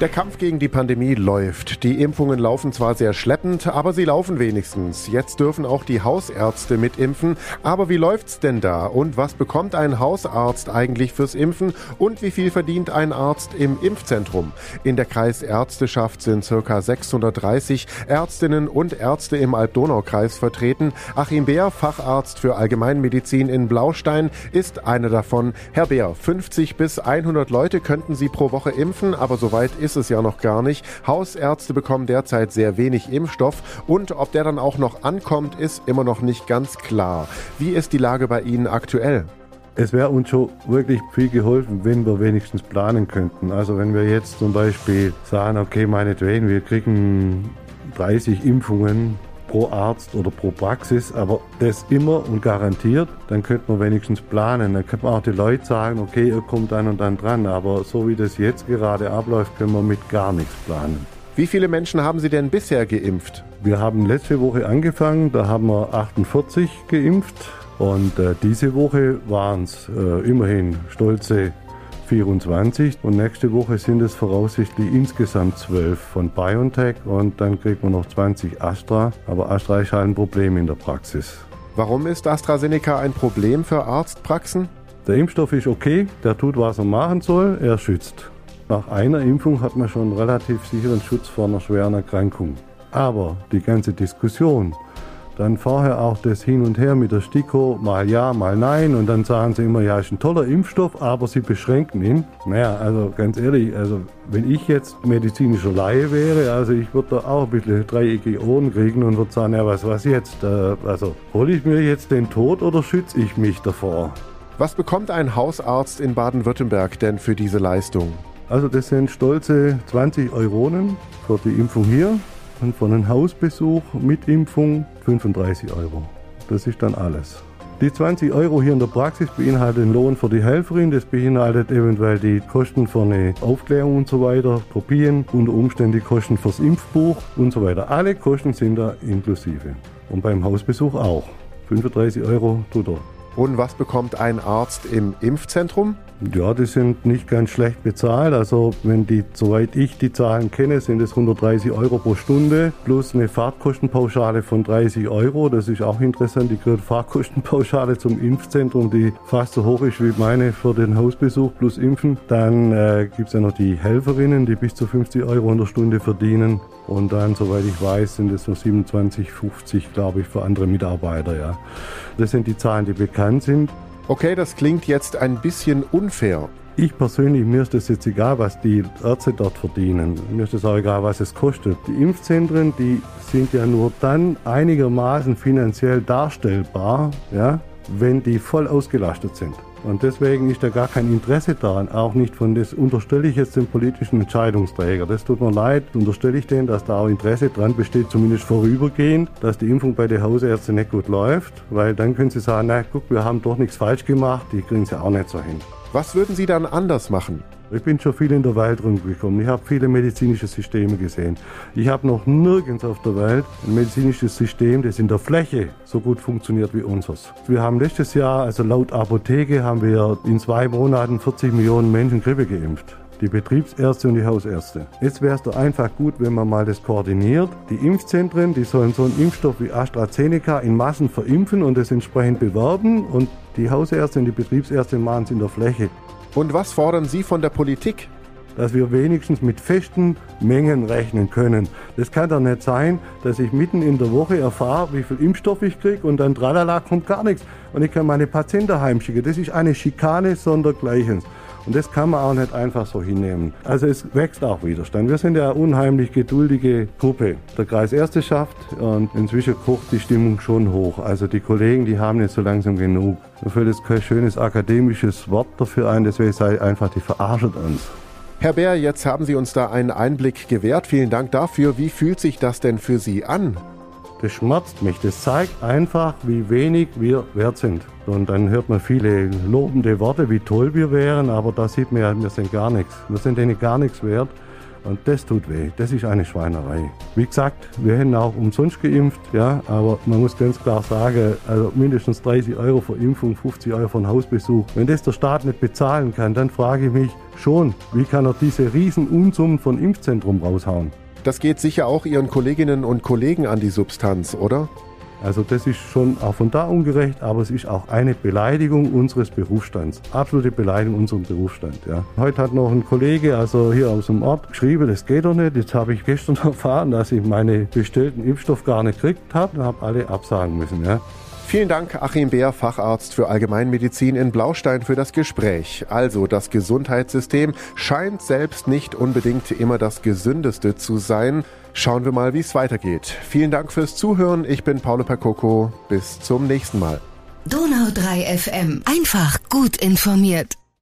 Der Kampf gegen die Pandemie läuft. Die Impfungen laufen zwar sehr schleppend, aber sie laufen wenigstens. Jetzt dürfen auch die Hausärzte mitimpfen. Aber wie läuft's denn da? Und was bekommt ein Hausarzt eigentlich fürs Impfen? Und wie viel verdient ein Arzt im Impfzentrum? In der Kreisärzteschaft sind circa 630 Ärztinnen und Ärzte im Alb-Donau-Kreis vertreten. Achim Beer, Facharzt für Allgemeinmedizin in Blaustein, ist einer davon. Herr Beer, 50 bis 100 Leute könnten Sie pro Woche impfen, aber soweit ist es ja noch gar nicht. Hausärzte bekommen derzeit sehr wenig Impfstoff und ob der dann auch noch ankommt, ist immer noch nicht ganz klar. Wie ist die Lage bei Ihnen aktuell? Es wäre uns schon wirklich viel geholfen, wenn wir wenigstens planen könnten. Also wenn wir jetzt zum Beispiel sagen, okay, meinetwegen, wir kriegen 30 Impfungen pro Arzt oder pro Praxis, aber das immer und garantiert, dann könnte man wenigstens planen. Dann könnte man auch die Leute sagen, okay, ihr kommt dann und dann dran, aber so wie das jetzt gerade abläuft, können wir mit gar nichts planen. Wie viele Menschen haben Sie denn bisher geimpft? Wir haben letzte Woche angefangen, da haben wir 48 geimpft und äh, diese Woche waren es äh, immerhin stolze 24 und nächste Woche sind es voraussichtlich insgesamt 12 von BioNTech und dann kriegt man noch 20 Astra. Aber Astra ist halt ein Problem in der Praxis. Warum ist AstraZeneca ein Problem für Arztpraxen? Der Impfstoff ist okay, der tut, was er machen soll, er schützt. Nach einer Impfung hat man schon relativ sicheren Schutz vor einer schweren Erkrankung. Aber die ganze Diskussion dann vorher auch das Hin und Her mit der STIKO, mal ja, mal nein. Und dann sagen sie immer, ja, ist ein toller Impfstoff, aber sie beschränken ihn. Naja, also ganz ehrlich, also wenn ich jetzt medizinischer Laie wäre, also ich würde da auch ein bisschen dreieckige Ohren kriegen und würde sagen, ja, was, was jetzt? Äh, also hole ich mir jetzt den Tod oder schütze ich mich davor? Was bekommt ein Hausarzt in Baden-Württemberg denn für diese Leistung? Also das sind stolze 20 Euronen für die Impfung hier und von einem Hausbesuch mit Impfung 35 Euro. Das ist dann alles. Die 20 Euro hier in der Praxis beinhalten den Lohn für die Helferin, das beinhaltet eventuell die Kosten für eine Aufklärung und so weiter, Kopien, unter Umständen die Kosten fürs Impfbuch und so weiter. Alle Kosten sind da inklusive. Und beim Hausbesuch auch. 35 Euro tut er. Und was bekommt ein Arzt im Impfzentrum? Ja, die sind nicht ganz schlecht bezahlt. Also wenn die, soweit ich die Zahlen kenne, sind es 130 Euro pro Stunde plus eine Fahrtkostenpauschale von 30 Euro. Das ist auch interessant. Die gehört Fahrtkostenpauschale zum Impfzentrum, die fast so hoch ist wie meine für den Hausbesuch plus Impfen. Dann äh, gibt es ja noch die Helferinnen, die bis zu 50 Euro in der Stunde verdienen. Und dann, soweit ich weiß, sind es nur 27,50, glaube ich, für andere Mitarbeiter. Ja. Das sind die Zahlen, die bekannt sind. Okay, das klingt jetzt ein bisschen unfair. Ich persönlich, mir ist es jetzt egal, was die Ärzte dort verdienen. Mir ist es auch egal, was es kostet. Die Impfzentren, die sind ja nur dann einigermaßen finanziell darstellbar, ja, wenn die voll ausgelastet sind. Und deswegen ist da gar kein Interesse daran, auch nicht von das unterstelle ich jetzt dem politischen Entscheidungsträger. Das tut mir leid, unterstelle ich denen, dass da auch Interesse dran besteht, zumindest vorübergehend, dass die Impfung bei den Hausärzten nicht gut läuft, weil dann können sie sagen, na guck, wir haben doch nichts falsch gemacht, die kriegen sie auch nicht so hin. Was würden Sie dann anders machen? Ich bin schon viel in der Welt rumgekommen. Ich habe viele medizinische Systeme gesehen. Ich habe noch nirgends auf der Welt ein medizinisches System, das in der Fläche so gut funktioniert wie unseres. Wir haben letztes Jahr, also laut Apotheke, haben wir in zwei Monaten 40 Millionen Menschen Grippe geimpft die Betriebsärzte und die Hausärzte. Jetzt wäre es doch einfach gut, wenn man mal das koordiniert. Die Impfzentren, die sollen so einen Impfstoff wie AstraZeneca in Massen verimpfen und das entsprechend bewerben und die Hausärzte und die Betriebsärzte machen es in der Fläche. Und was fordern Sie von der Politik? dass wir wenigstens mit festen Mengen rechnen können. Das kann doch nicht sein, dass ich mitten in der Woche erfahre, wie viel Impfstoff ich kriege und dann tralala kommt gar nichts und ich kann meine Patienten heimschicken. Das ist eine Schikane sondergleichens. Und das kann man auch nicht einfach so hinnehmen. Also es wächst auch Widerstand. Wir sind ja eine unheimlich geduldige Gruppe der Kreisärzteschaft und inzwischen kocht die Stimmung schon hoch. Also die Kollegen, die haben jetzt so langsam genug. Mir fällt jetzt kein schönes akademisches Wort dafür ein, deswegen sei einfach, die verarschen uns. Herr Bär, jetzt haben Sie uns da einen Einblick gewährt. Vielen Dank dafür. Wie fühlt sich das denn für Sie an? Das schmerzt mich. Das zeigt einfach, wie wenig wir wert sind. Und dann hört man viele lobende Worte, wie toll wir wären, aber da sieht man ja, wir sind gar nichts. Wir sind denen gar nichts wert. Und das tut weh. Das ist eine Schweinerei. Wie gesagt, wir hätten auch umsonst geimpft, ja, aber man muss ganz klar sagen, also mindestens 30 Euro für Impfung, 50 Euro für einen Hausbesuch. Wenn das der Staat nicht bezahlen kann, dann frage ich mich, schon. Wie kann er diese riesen Unsummen von Impfzentrum raushauen? Das geht sicher auch Ihren Kolleginnen und Kollegen an die Substanz, oder? Also das ist schon auch von da ungerecht, aber es ist auch eine Beleidigung unseres Berufsstands. Absolute Beleidigung unserem Berufsstand. Ja. Heute hat noch ein Kollege, also hier aus dem Ort, geschrieben, das geht doch nicht. Jetzt habe ich gestern erfahren, dass ich meine bestellten Impfstoff gar nicht gekriegt habe und habe alle absagen müssen. Ja. Vielen Dank, Achim Bär, Facharzt für Allgemeinmedizin in Blaustein, für das Gespräch. Also, das Gesundheitssystem scheint selbst nicht unbedingt immer das gesündeste zu sein. Schauen wir mal, wie es weitergeht. Vielen Dank fürs Zuhören. Ich bin Paolo Percoco. Bis zum nächsten Mal. Donau 3 FM. Einfach gut informiert.